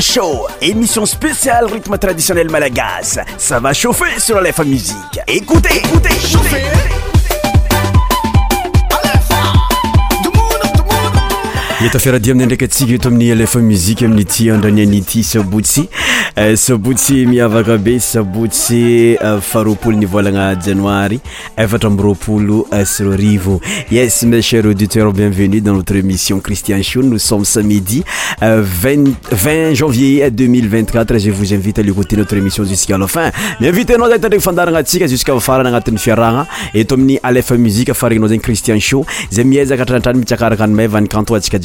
Show, émission spéciale rythme traditionnel malagas. Ça va chauffer sur la Musique. Écoutez, écoutez, écoutez. etafiaradi aandrak atsika etoaminny ala mi amiyandrayskeaaneseroiisi ier 04 itnissiousfnanyitiaaykkat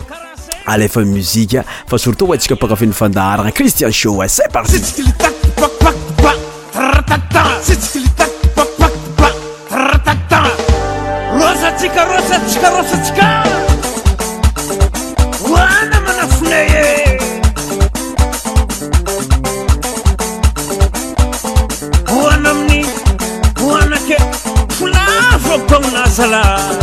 alefa muzika fa surtot oantsika pakafin'ny fandarana christian shoepaoaa manafonae hoana ami'ny oanake oa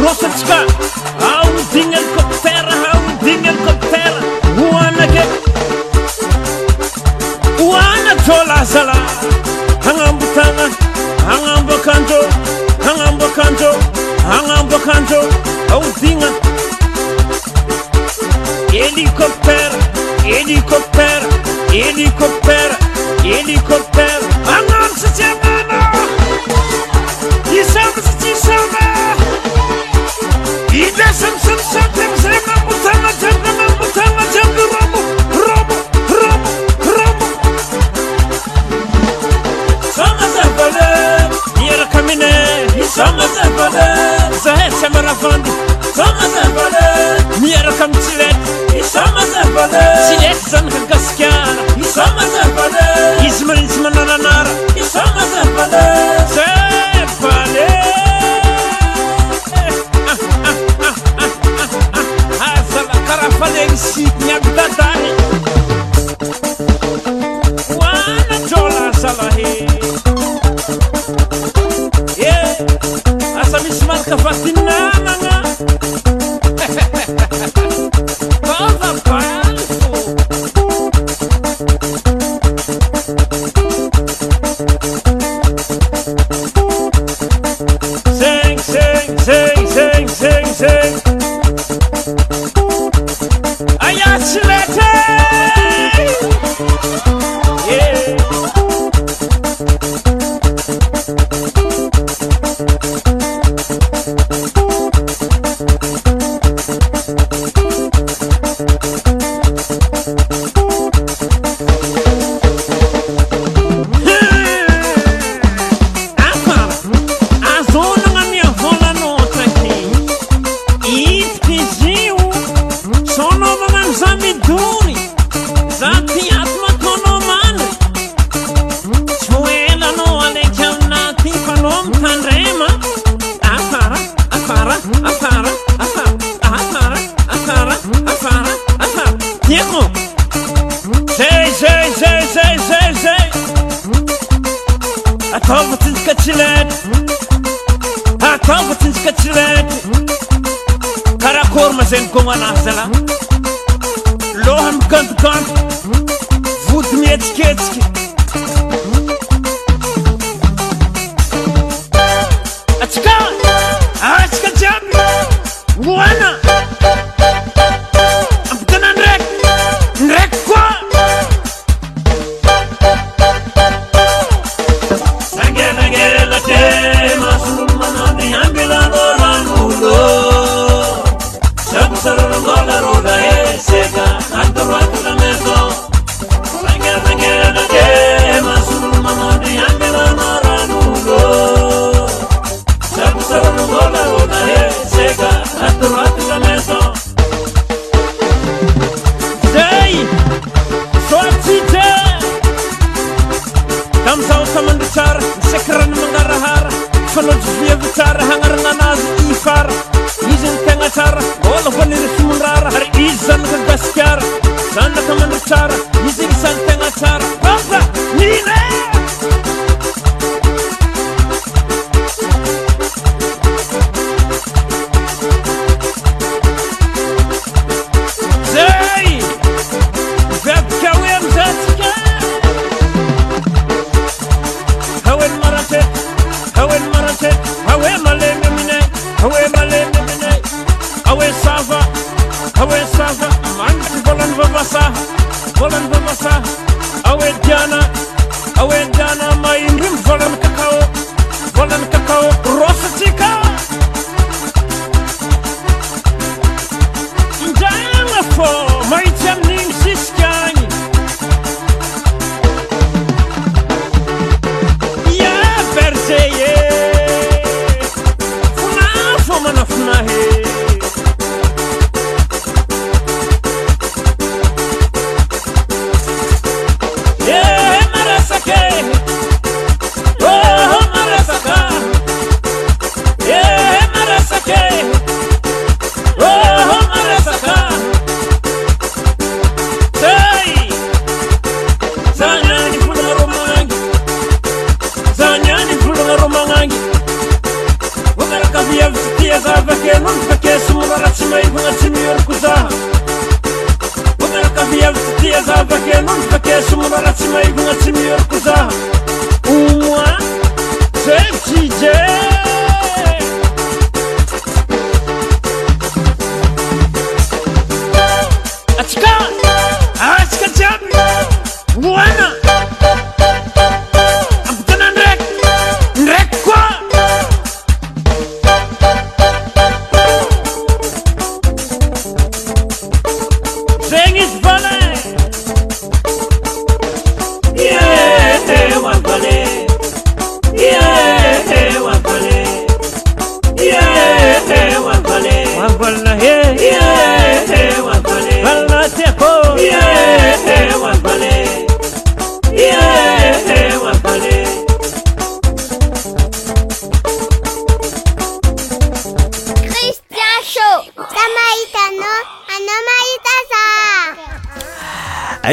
rosatsika aodina helikoptera aodina helikoptera oanake oanajolazala anambotana anambo akanjô anambo akanjô anambo akanjo aodina elikoptera helikoptera elikoptera élikopte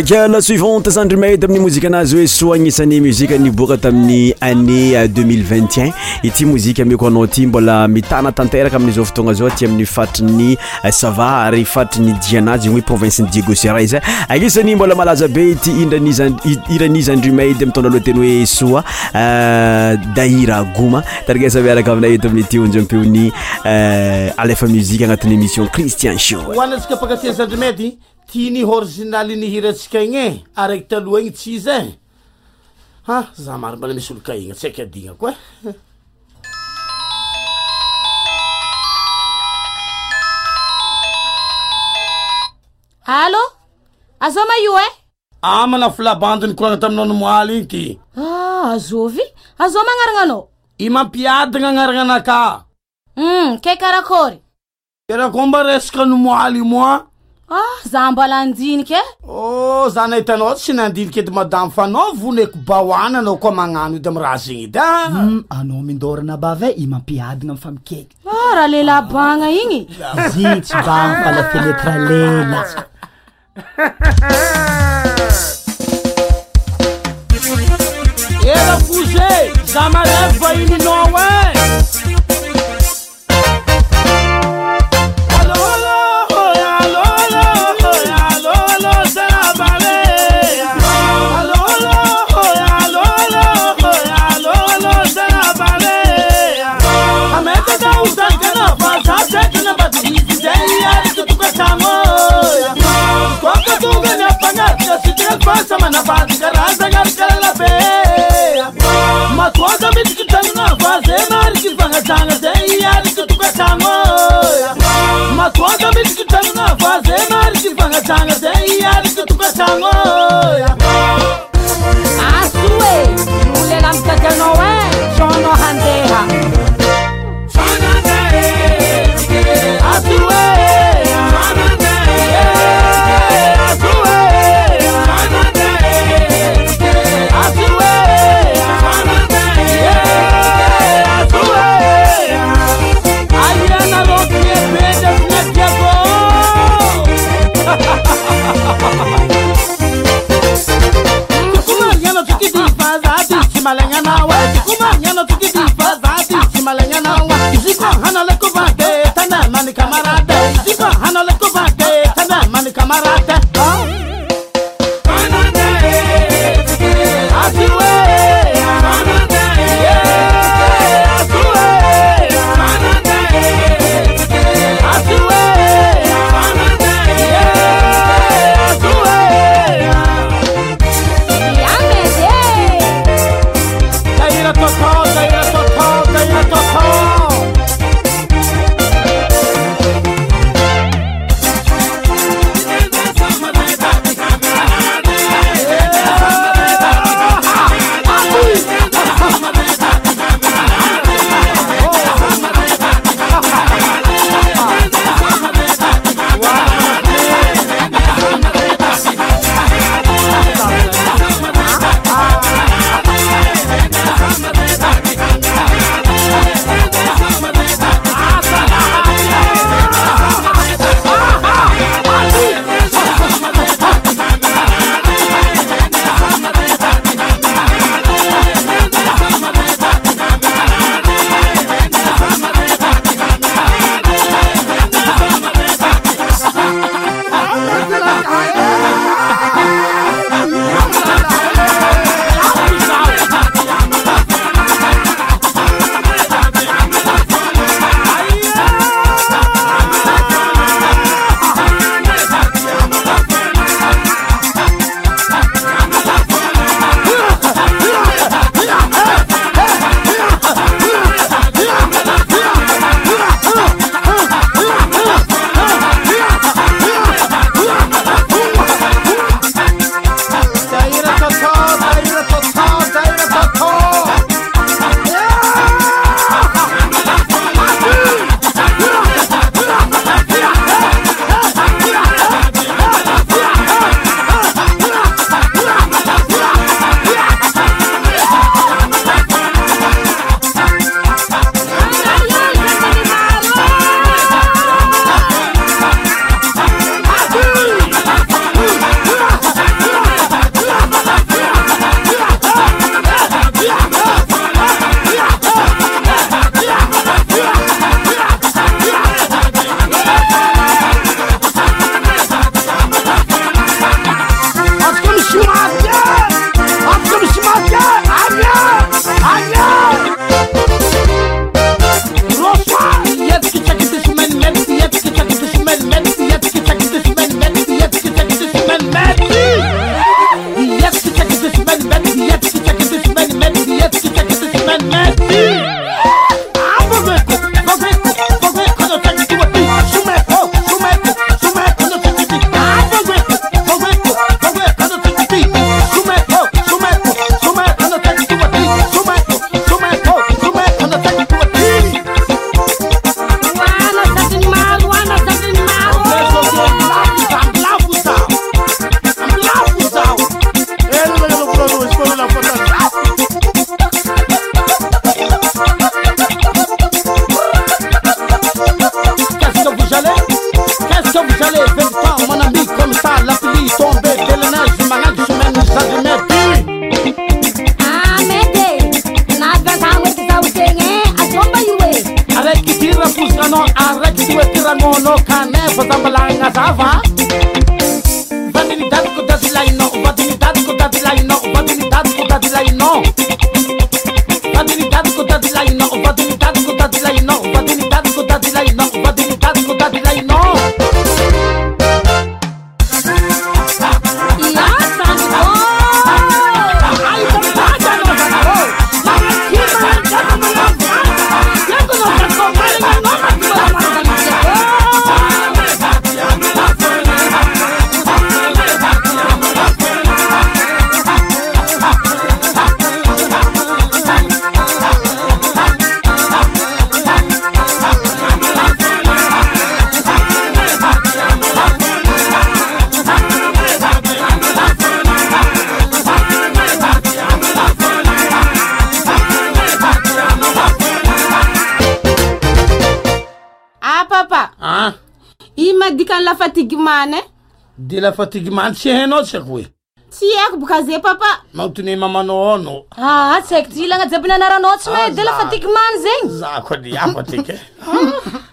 kala suivante zandrimady aminy mozikanazy oe soa anisan'ny miboka tamiy an 0 tymoekoanaty mbomaooaayamrriyy oeoncisymboatrynayosni tnihorizinaly nihirantsika igny e araky taloha igny tsy izy a e. a zah maro mbola misy olo ka igny tsy aiky adigna ko e alô aza maio e amana flabandinykorana taminao nomoaly igny tya azôvy aza magnarana anao imampiadina agnarana anaka hmm, ke karakôrykarahkbaakao Ah, za mbala andiniky e oh, za nahitanao tsy nandiniky edy madamo fanaovoneko bahoana anao koa magnano idy am raha z gny edya hmm, anao mindorana by v a i mampiadigna am ah, fa mikety raha lela bagna igny zintsy bafa la fnetre lelaeaaaa aaaka mittanona vozemary y faataa zarktoka mitktona vozmary sy fataa za iaryktokasoe olelamitakanao e tna hadeha مدم lafatigy many ai eh? de lafatigy many tsy hahinao tsy haiko hoe tsy haiko bôkaze papa manontony mamanao ao anao aa ah, tsy haiko y ilagna jiabiny anaranao tsy maha de lafatigy ah, many zegny za ko de afatke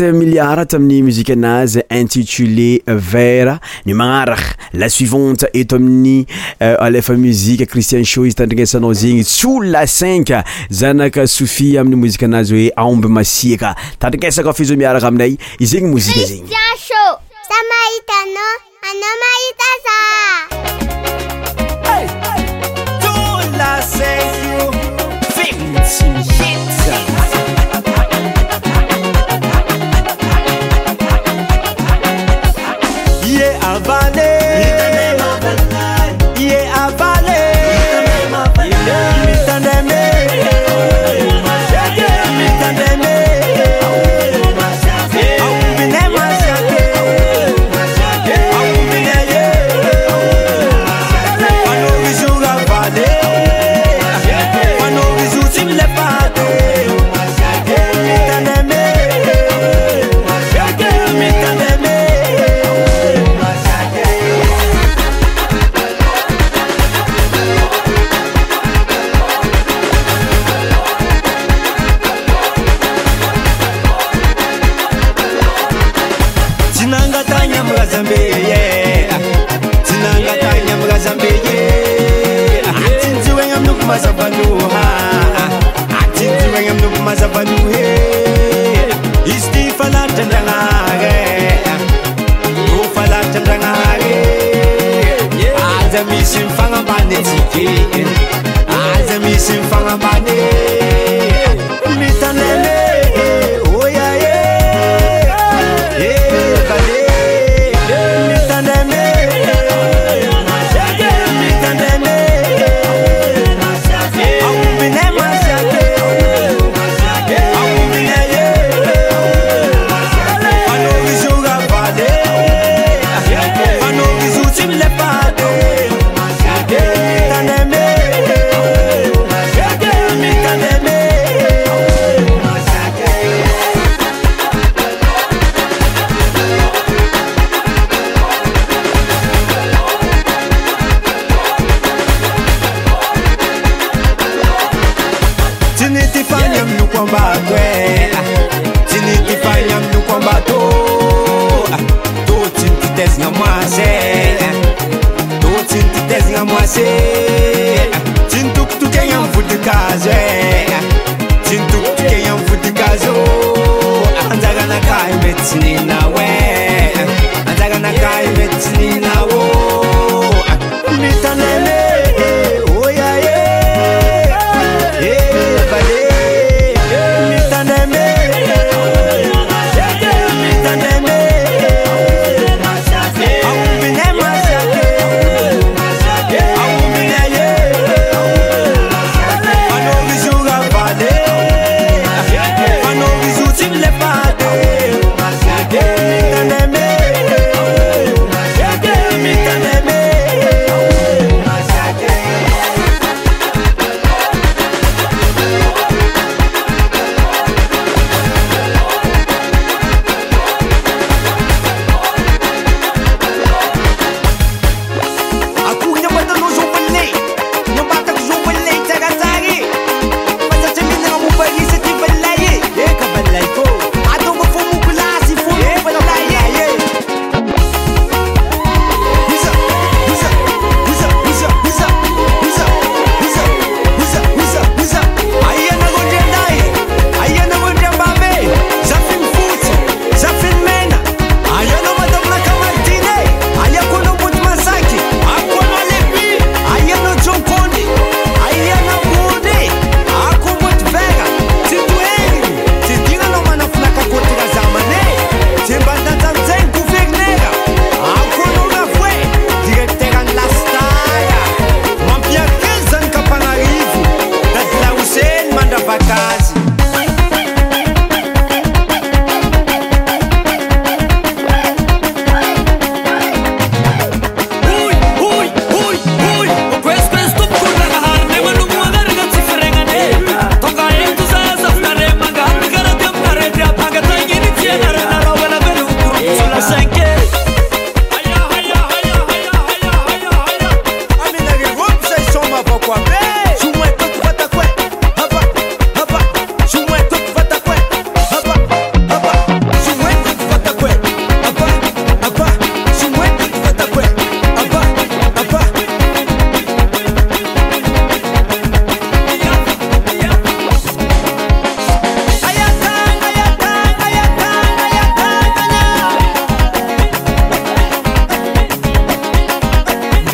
milliarata amin'ny muzika anazy intitulé vert ny magnaraka la suivante eto amin'ny euh, alefa muzike cristian show izy tandrinasanao zegny tso la cinq zanaka sofie amin'ny mozika anazy hoe aomby masiaka tandrinasaka fazao miaraka aminay izyegny mozika zegny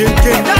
drinking.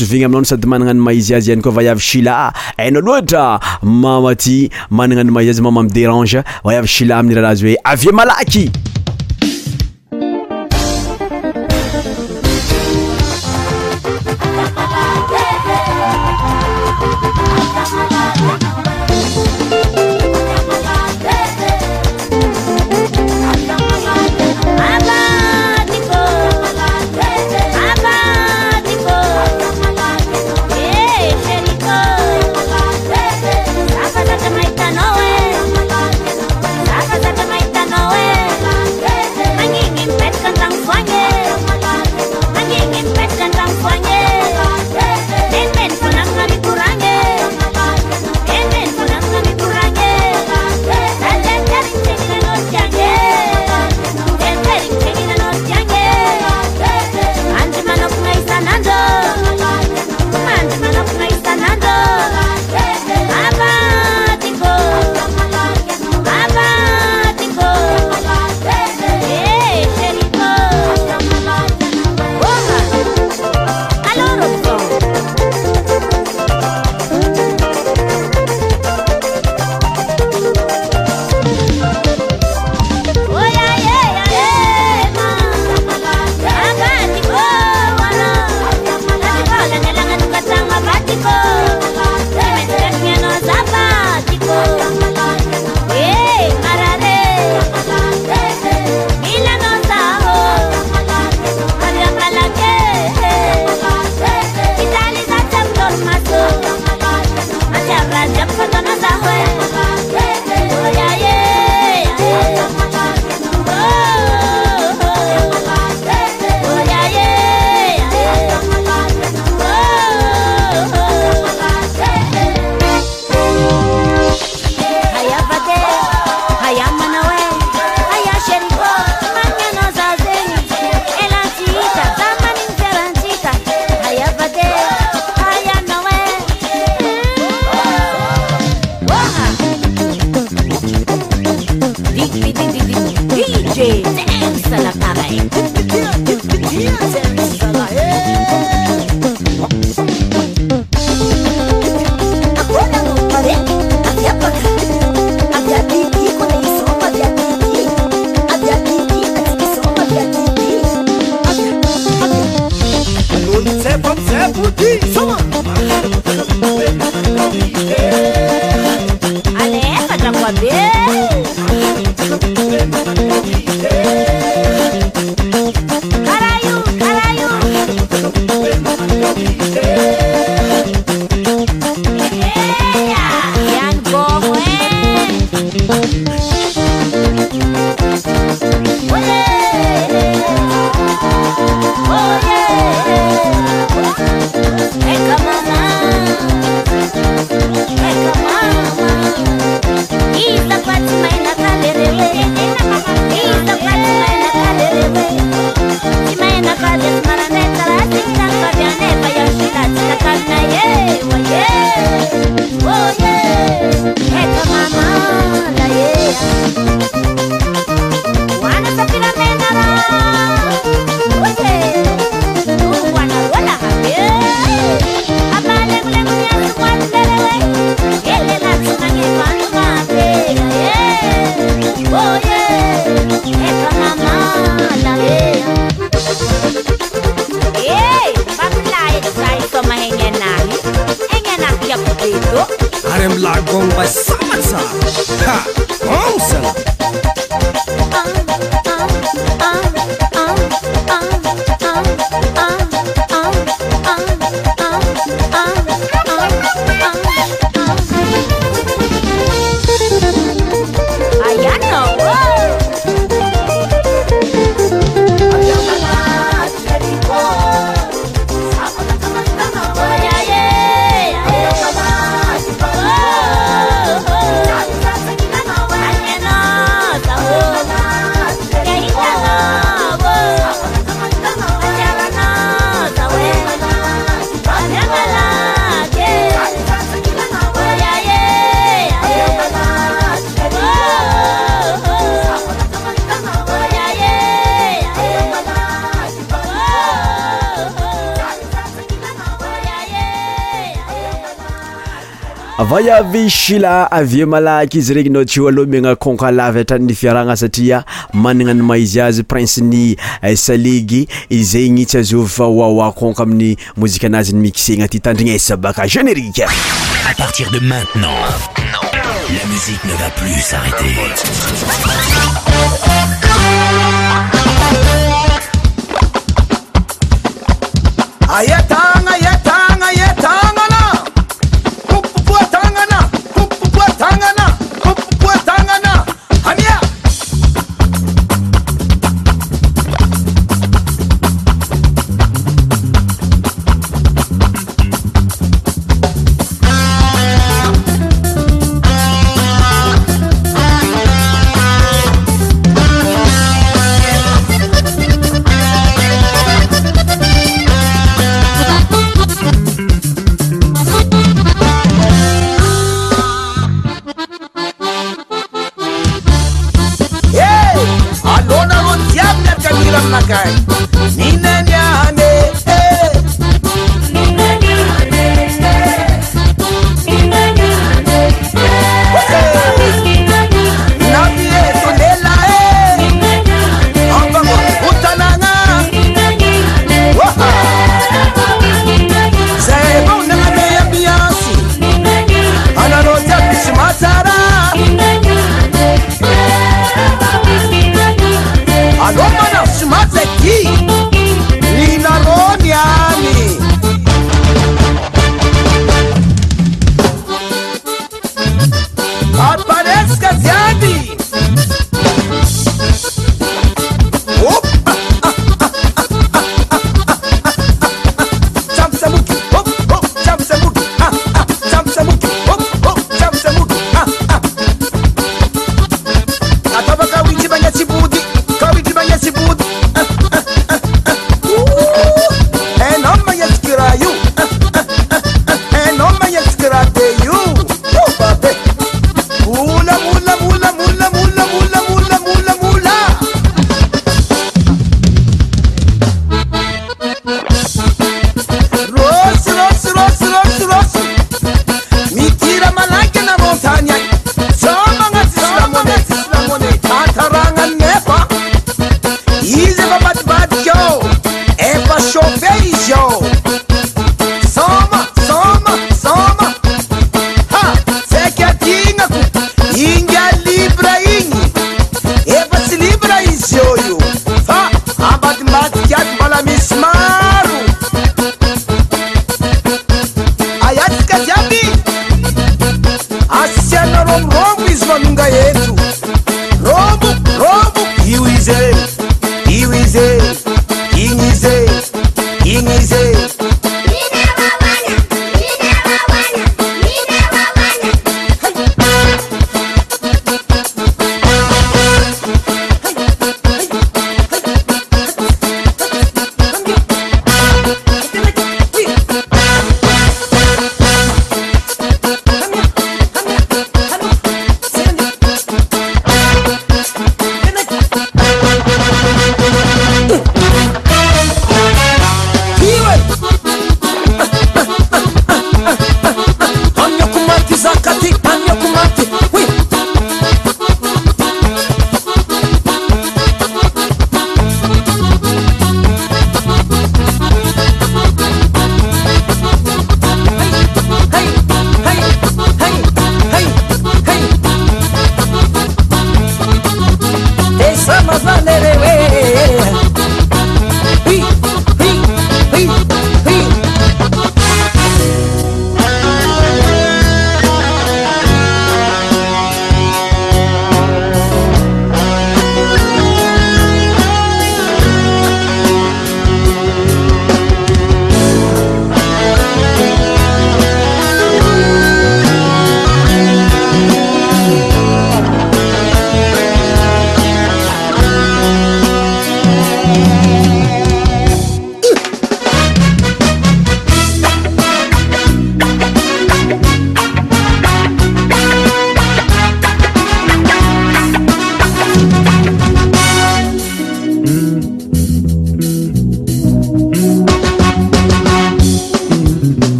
vigny aminao no sady manana ano maizy azy ihany koa vayavy shila ah, hana loatra mama ty manana any maizy azy mama am derange vayavy sila amin'y raharazy hoe avie malaky iaby sila avie malaka izy regny nao ty o aloha migna conka lavy atrannifiarana satria manana ny maizy azy prince ny eh, saligy izegny itsy azofaoaoaconka amin'ny mozika anazy ny mixegna aty tandrina isabaka generike partir de maintenant lamsie nevaplus arrteraana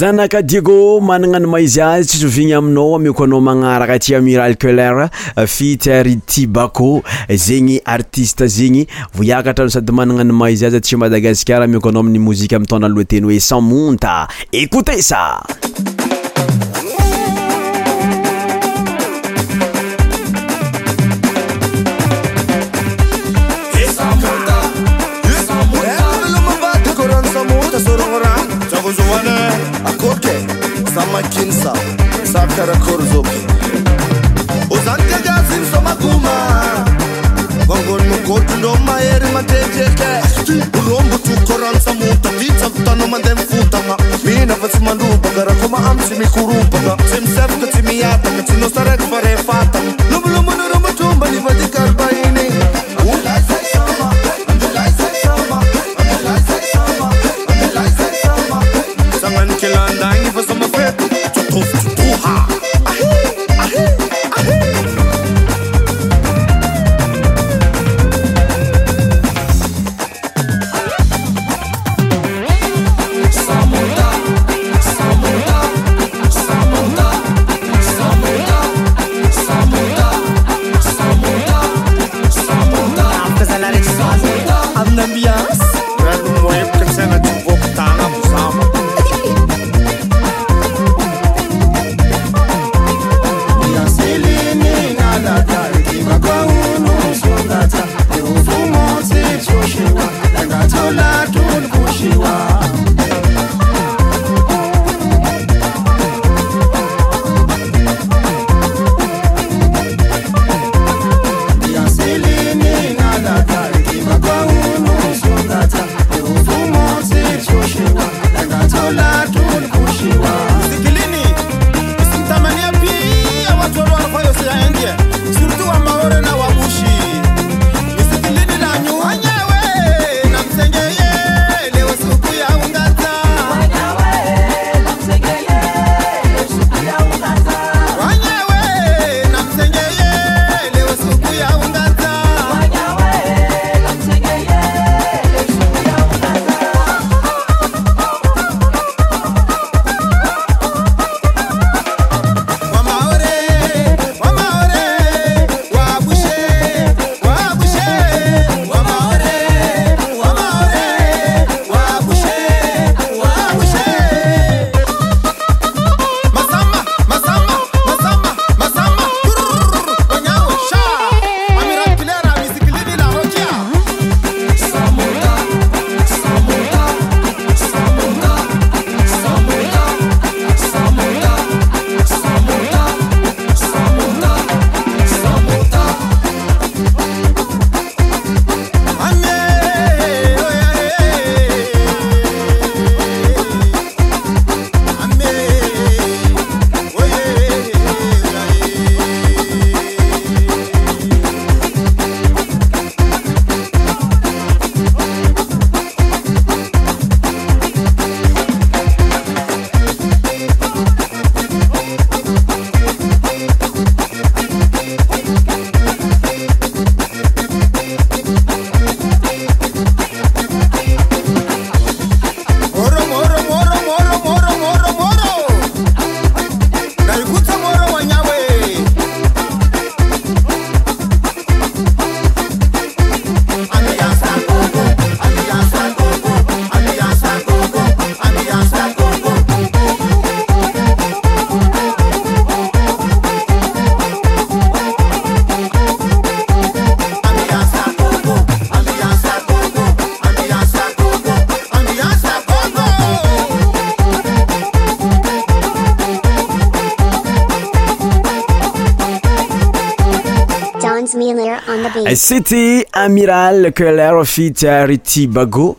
zagnaka diago managna ny maizy azy tsisovigny aminao amiko anao magnaraka ti amiral celer fitsiari eh, tibako eh, zegny artiste zegny voiakatrany sady magnana ny maizy azy ati madagasicara amiko anao amin'ny mozike ami tondra anyloateny hoe samonta ekotaisa мaмsеmikrupка seмsепtа емiятака енoсreg varefaта lоmlоmоnоnоmtumbани vdик C'était Amiral que Fit Bago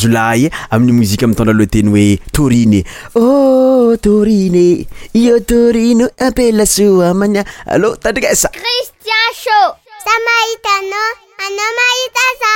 zolaha y amin'ny mozikue amiy tondraloa teny hoe torine ôh oh, torine io torino appelasoamanya allô tandrikasa christian sha za mahitaanao anao mahita za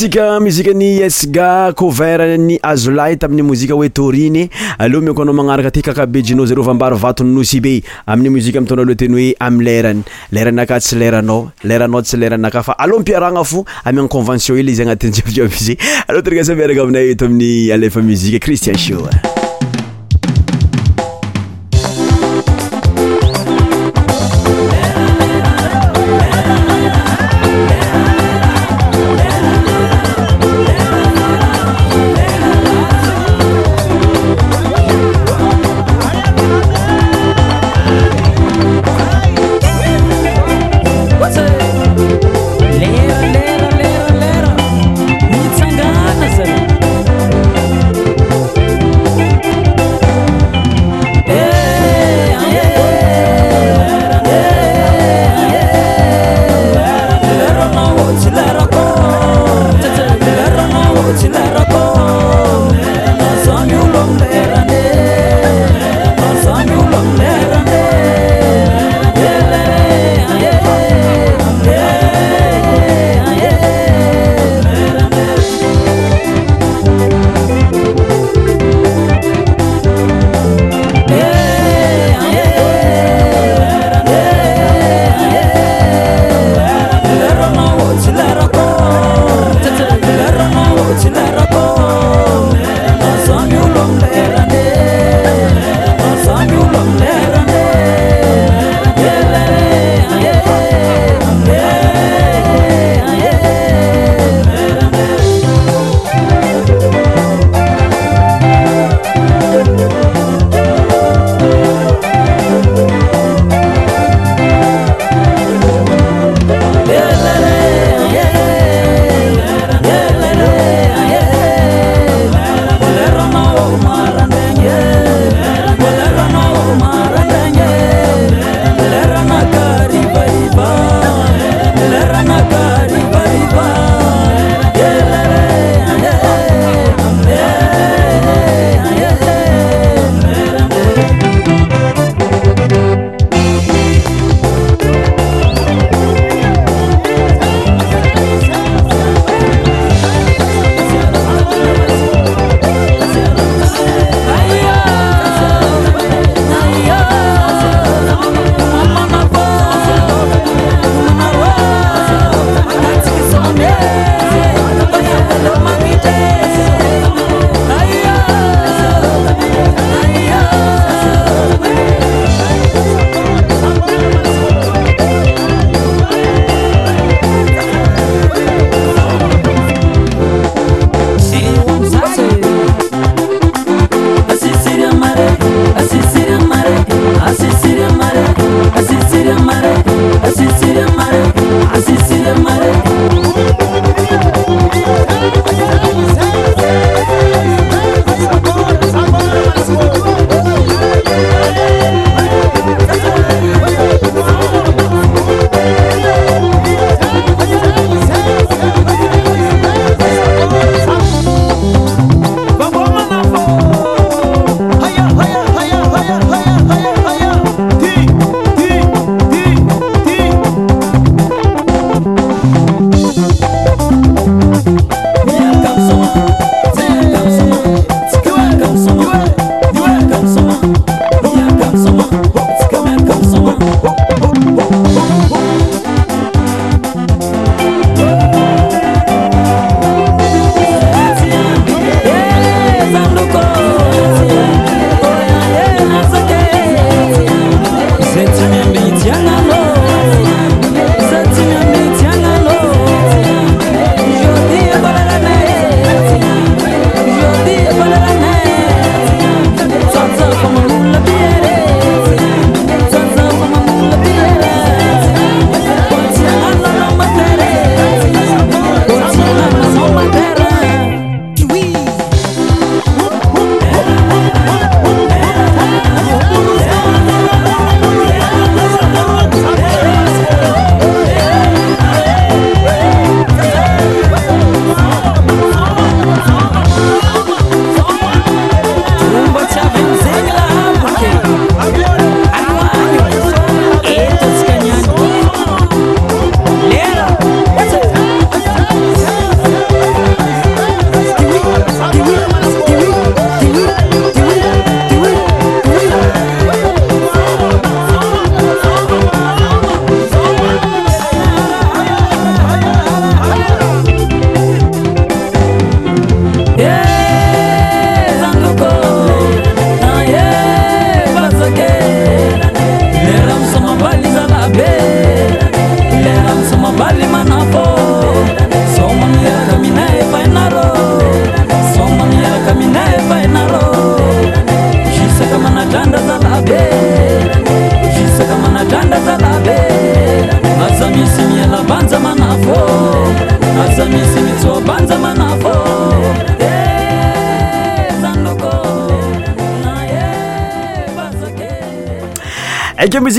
sika muzika ny esga kover ny azolait amin'ny mozika hoe toriny aleo mikoanao magnaraka aty kakabejinao zaro vambary vatony nosy be amin'ny mozika ami taona le teny hoe am lerany lerany aka tsy leranao leranao tsy leran akafa aloha mpiaragna fo ami an convention i la izy agnatin'y jivjiby zyy aloa trgasa miaraka aminay to amin'ny alfa muzika cristian sio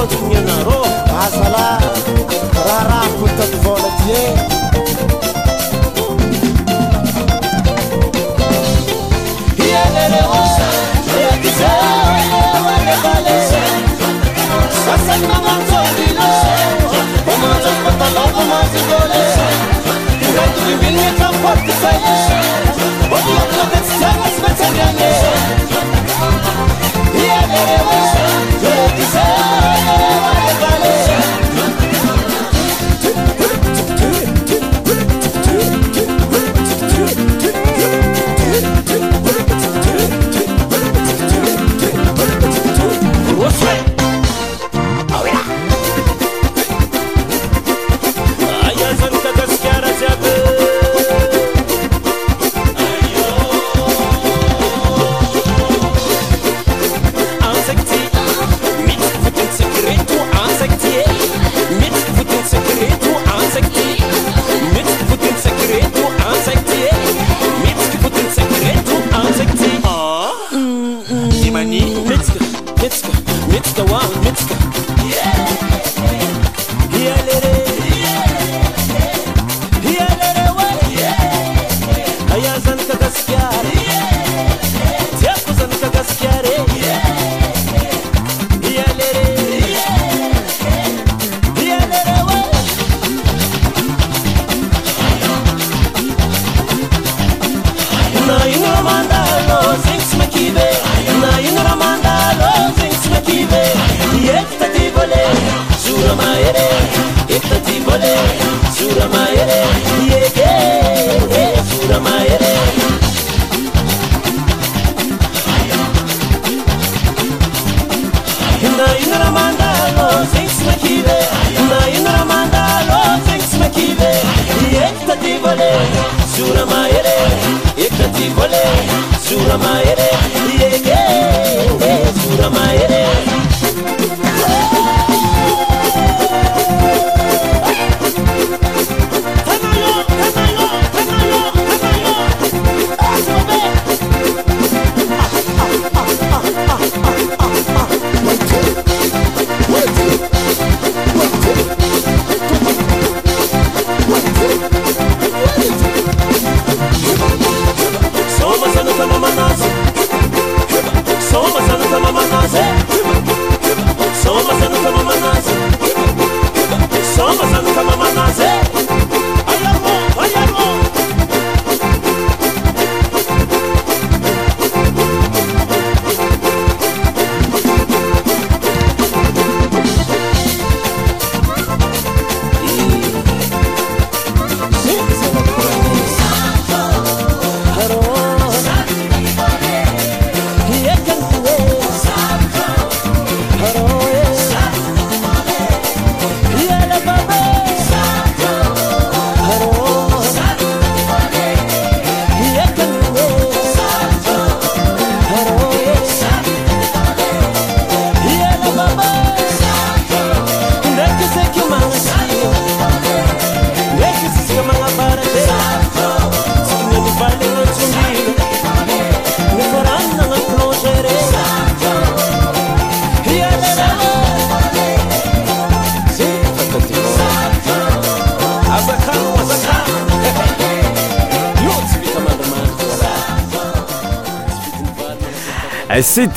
我 ل Y el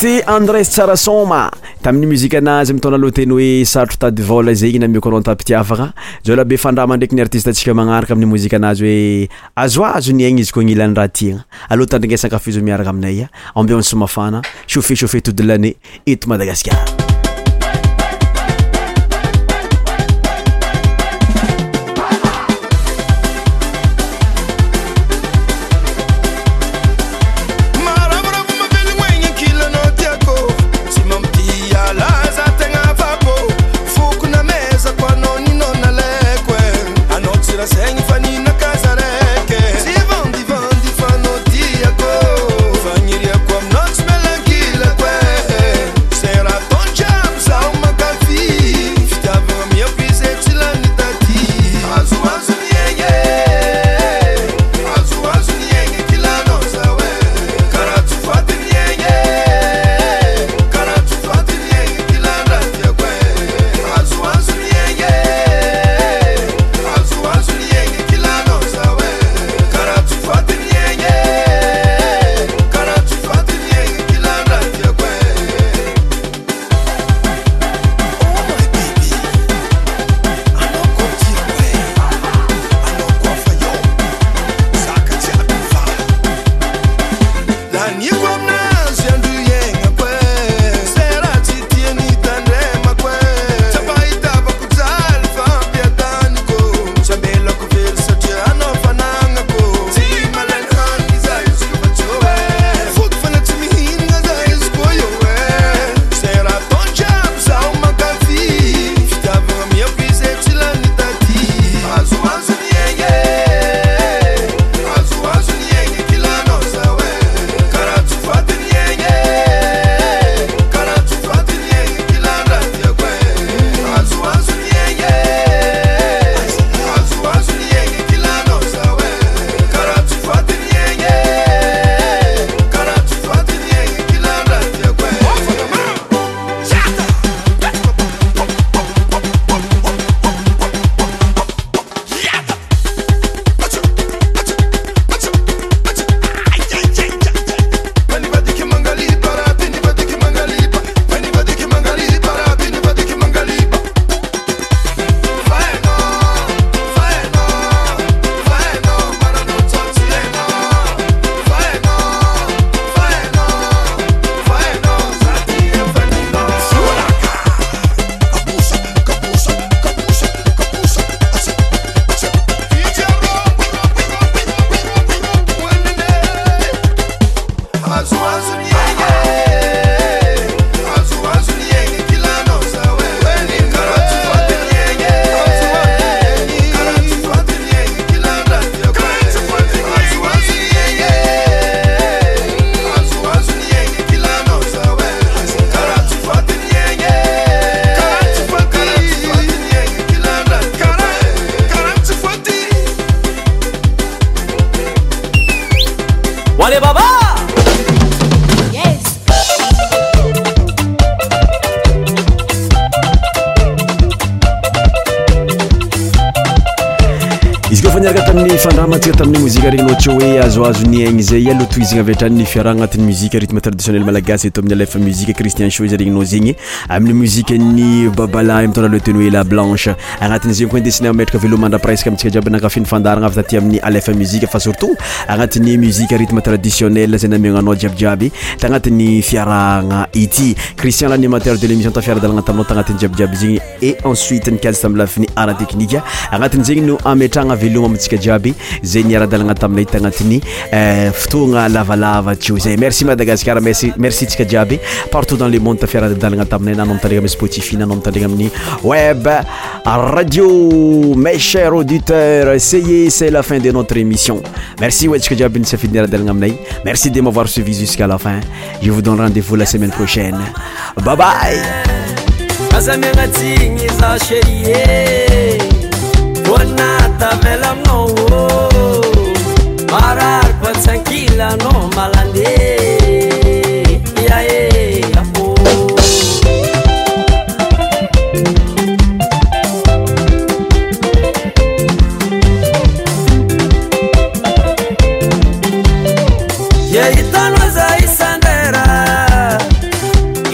y andres tsara sonma tamin'ny mozika anazy mitona loha teny oe sarotro tady vola zegny nami ko anaotapitiafagna zao labe fandrama ndraiky ny artiste antsika magnaraka amin'ny mozika anazy hoe azoazo ny aigny izy koa gnyilan'ny raha tiagna aloha tandrignasankaf iza miaraka aminay a ambe amin'ny somafana chauffet chaufet tout de lannées eto madagasikara aznyzynnatymieaaasnynaynysaaytanay Eh, aaatyozay merci madagaskar merci tsika jiaby partout dans lemonde tafiaradaana tainaynanaitayotifnanamitna amiy ebradio ma cher auditeur saye cest a fin de notre émission merci a tsika diaby nsafidiniradalana aminay merci de mavoir suii jusq'à afin je vous done rendevous la semaine proaine bbay tsankilanaoo malane aeaô iahitanao za isandrera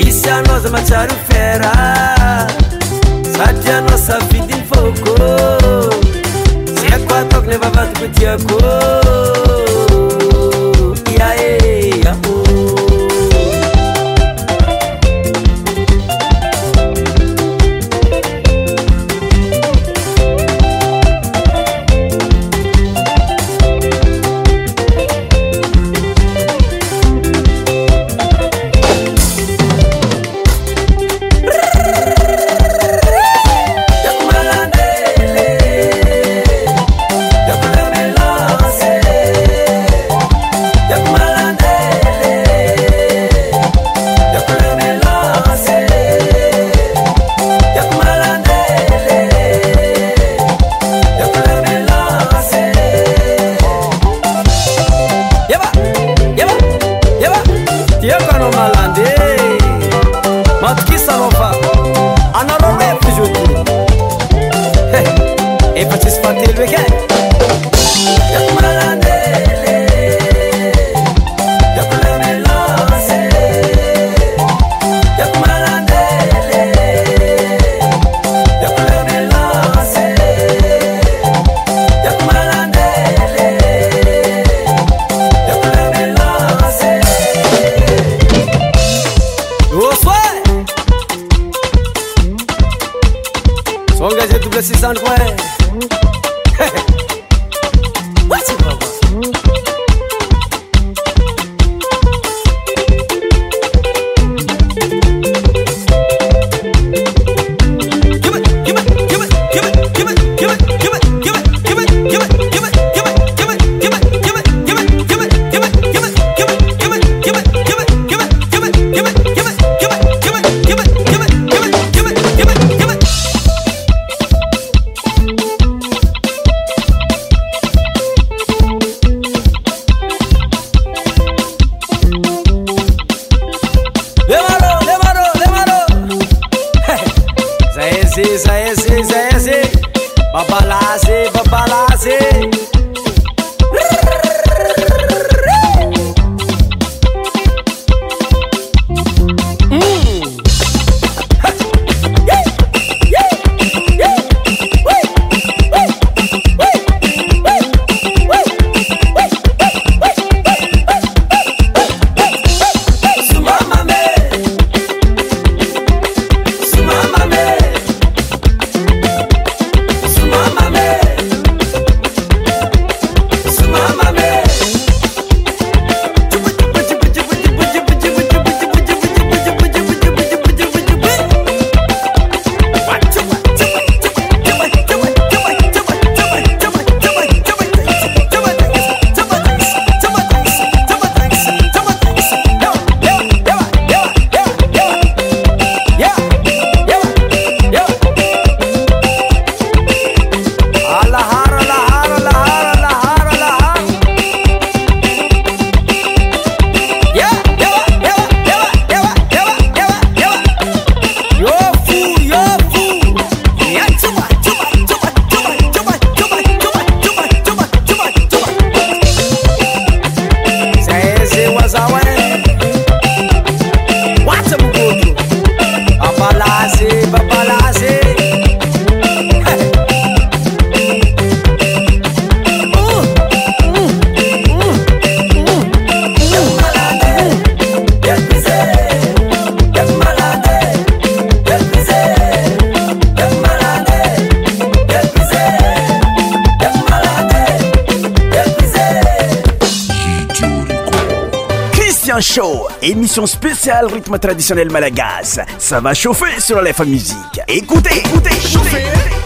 isyanao za majaryo fera satiagnao savitiny fôko siako ataokony vavaziko tiako yaeyaoy eh, oh. Son spéciale rythme traditionnel malagas. Ça va chauffer sur la Musique. Écoutez, écoutez, écoutez.